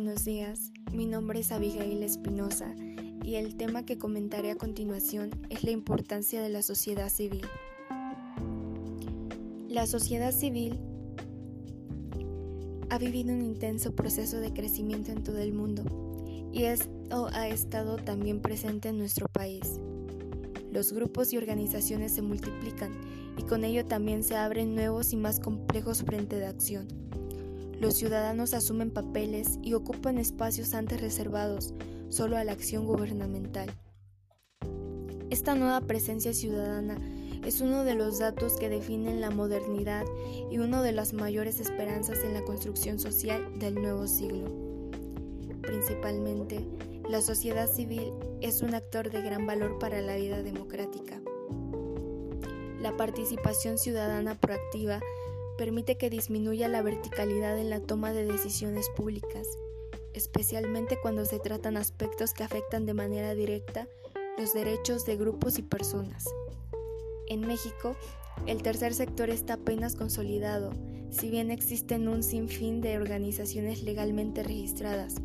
Buenos días, mi nombre es Abigail Espinosa y el tema que comentaré a continuación es la importancia de la sociedad civil. La sociedad civil ha vivido un intenso proceso de crecimiento en todo el mundo y esto ha estado también presente en nuestro país. Los grupos y organizaciones se multiplican y con ello también se abren nuevos y más complejos frentes de acción. Los ciudadanos asumen papeles y ocupan espacios antes reservados solo a la acción gubernamental. Esta nueva presencia ciudadana es uno de los datos que definen la modernidad y una de las mayores esperanzas en la construcción social del nuevo siglo. Principalmente, la sociedad civil es un actor de gran valor para la vida democrática. La participación ciudadana proactiva permite que disminuya la verticalidad en la toma de decisiones públicas, especialmente cuando se tratan aspectos que afectan de manera directa los derechos de grupos y personas. En México, el tercer sector está apenas consolidado, si bien existen un sinfín de organizaciones legalmente registradas.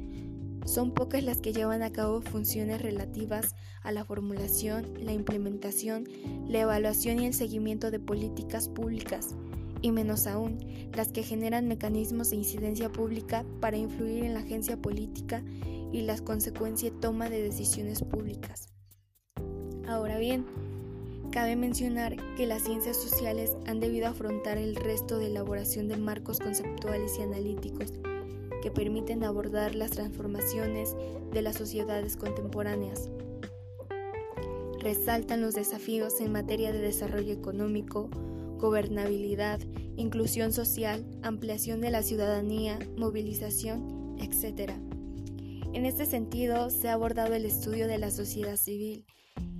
Son pocas las que llevan a cabo funciones relativas a la formulación, la implementación, la evaluación y el seguimiento de políticas públicas, y menos aún las que generan mecanismos de incidencia pública para influir en la agencia política y la consecuencia toma de decisiones públicas. Ahora bien, cabe mencionar que las ciencias sociales han debido afrontar el resto de elaboración de marcos conceptuales y analíticos que permiten abordar las transformaciones de las sociedades contemporáneas. Resaltan los desafíos en materia de desarrollo económico, gobernabilidad, inclusión social, ampliación de la ciudadanía, movilización, etc. En este sentido, se ha abordado el estudio de la sociedad civil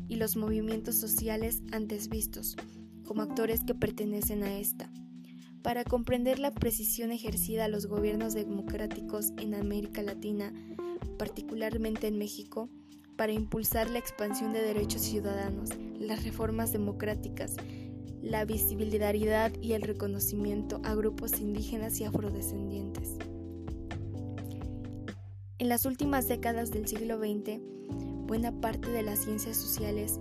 y los movimientos sociales antes vistos, como actores que pertenecen a esta, para comprender la precisión ejercida a los gobiernos democráticos en América Latina, particularmente en México, para impulsar la expansión de derechos ciudadanos, las reformas democráticas, la visibilidad y el reconocimiento a grupos indígenas y afrodescendientes. En las últimas décadas del siglo XX, buena parte de las ciencias sociales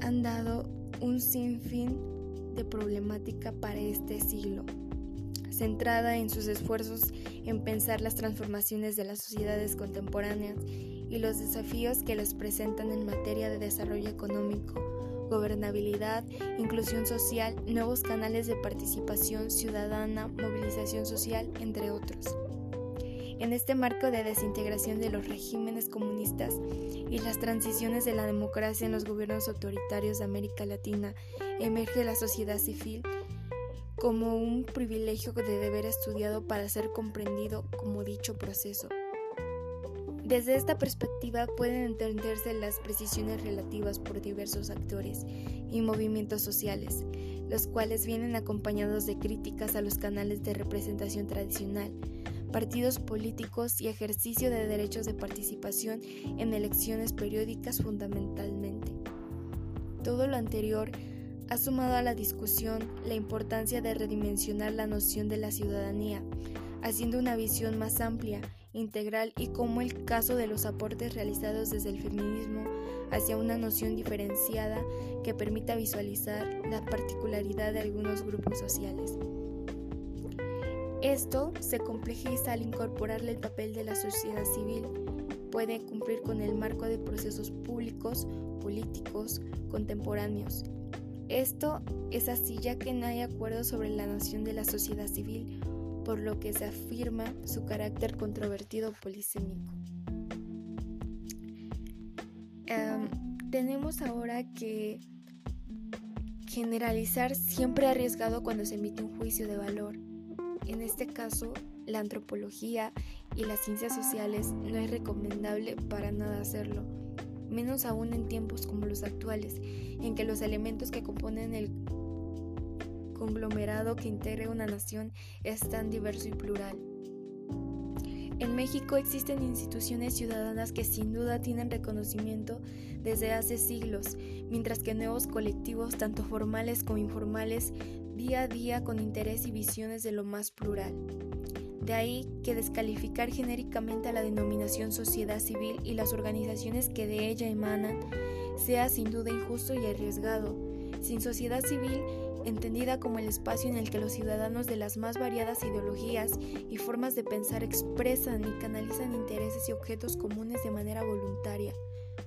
han dado un sinfín de problemática para este siglo, centrada en sus esfuerzos en pensar las transformaciones de las sociedades contemporáneas y los desafíos que les presentan en materia de desarrollo económico, gobernabilidad, inclusión social, nuevos canales de participación ciudadana, movilización social, entre otros. En este marco de desintegración de los regímenes comunistas y las transiciones de la democracia en los gobiernos autoritarios de América Latina, emerge la sociedad civil como un privilegio de deber estudiado para ser comprendido como dicho proceso. Desde esta perspectiva pueden entenderse las precisiones relativas por diversos actores y movimientos sociales, los cuales vienen acompañados de críticas a los canales de representación tradicional, partidos políticos y ejercicio de derechos de participación en elecciones periódicas fundamentalmente. Todo lo anterior ha sumado a la discusión la importancia de redimensionar la noción de la ciudadanía, haciendo una visión más amplia integral y como el caso de los aportes realizados desde el feminismo hacia una noción diferenciada que permita visualizar la particularidad de algunos grupos sociales. Esto se complejiza al incorporarle el papel de la sociedad civil. Puede cumplir con el marco de procesos públicos, políticos, contemporáneos. Esto es así ya que no hay acuerdo sobre la noción de la sociedad civil por lo que se afirma su carácter controvertido polisémico. Em, tenemos ahora que generalizar siempre arriesgado cuando se emite un juicio de valor. En este caso, la antropología y las ciencias sociales no es recomendable para nada hacerlo, menos aún en tiempos como los actuales, en que los elementos que componen el conglomerado que integre una nación es tan diverso y plural. En México existen instituciones ciudadanas que sin duda tienen reconocimiento desde hace siglos, mientras que nuevos colectivos, tanto formales como informales, día a día con interés y visiones de lo más plural. De ahí que descalificar genéricamente a la denominación sociedad civil y las organizaciones que de ella emanan sea sin duda injusto y arriesgado. Sin sociedad civil, entendida como el espacio en el que los ciudadanos de las más variadas ideologías y formas de pensar expresan y canalizan intereses y objetos comunes de manera voluntaria,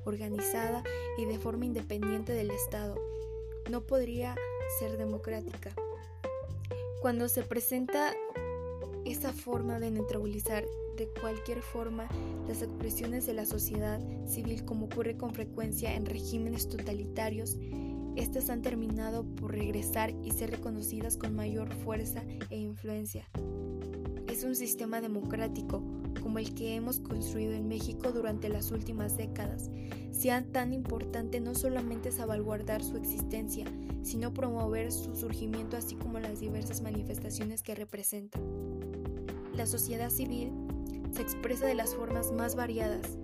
organizada y de forma independiente del Estado, no podría ser democrática. Cuando se presenta esa forma de neutralizar de cualquier forma las expresiones de la sociedad civil como ocurre con frecuencia en regímenes totalitarios, estas han terminado por regresar y ser reconocidas con mayor fuerza e influencia. Es un sistema democrático como el que hemos construido en México durante las últimas décadas, sea tan importante no solamente salvaguardar su existencia, sino promover su surgimiento así como las diversas manifestaciones que representa. La sociedad civil se expresa de las formas más variadas.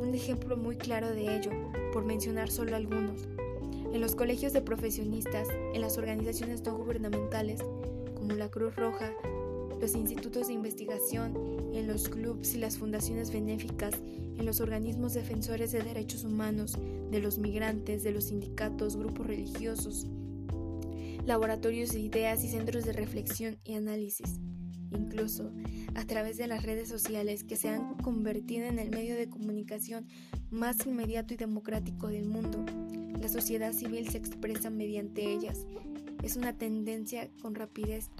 Un ejemplo muy claro de ello, por mencionar solo algunos, en los colegios de profesionistas, en las organizaciones no gubernamentales, como la Cruz Roja, los institutos de investigación, en los clubs y las fundaciones benéficas, en los organismos defensores de derechos humanos, de los migrantes, de los sindicatos, grupos religiosos, laboratorios de ideas y centros de reflexión y análisis, incluso a través de las redes sociales que se han convertido en el medio de comunicación más inmediato y democrático del mundo. La sociedad civil se expresa mediante ellas es una tendencia con rapidez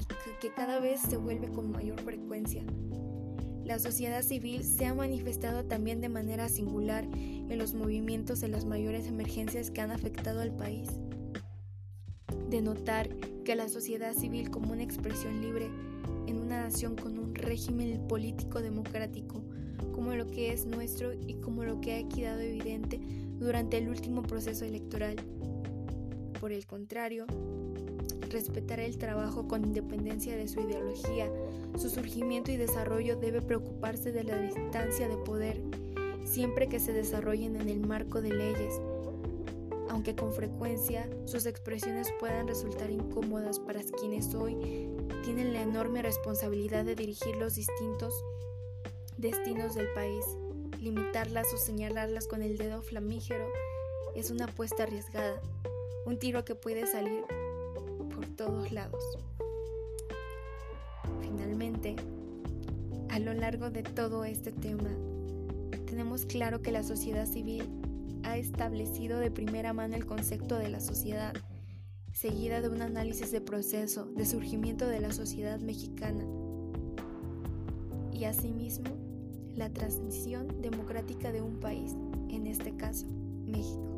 que cada vez se vuelve con mayor frecuencia. La sociedad civil se ha manifestado también de manera singular en los movimientos de las mayores emergencias que han afectado al país. De notar que la sociedad civil como una expresión libre en una nación con un régimen político democrático, como lo que es nuestro y como lo que ha quedado evidente durante el último proceso electoral. Por el contrario, respetar el trabajo con independencia de su ideología. Su surgimiento y desarrollo debe preocuparse de la distancia de poder, siempre que se desarrollen en el marco de leyes, aunque con frecuencia sus expresiones puedan resultar incómodas para quienes hoy tienen la enorme responsabilidad de dirigir los distintos destinos del país. Limitarlas o señalarlas con el dedo flamígero es una apuesta arriesgada, un tiro que puede salir todos lados. Finalmente, a lo largo de todo este tema, tenemos claro que la sociedad civil ha establecido de primera mano el concepto de la sociedad, seguida de un análisis de proceso de surgimiento de la sociedad mexicana y asimismo la transición democrática de un país, en este caso, México.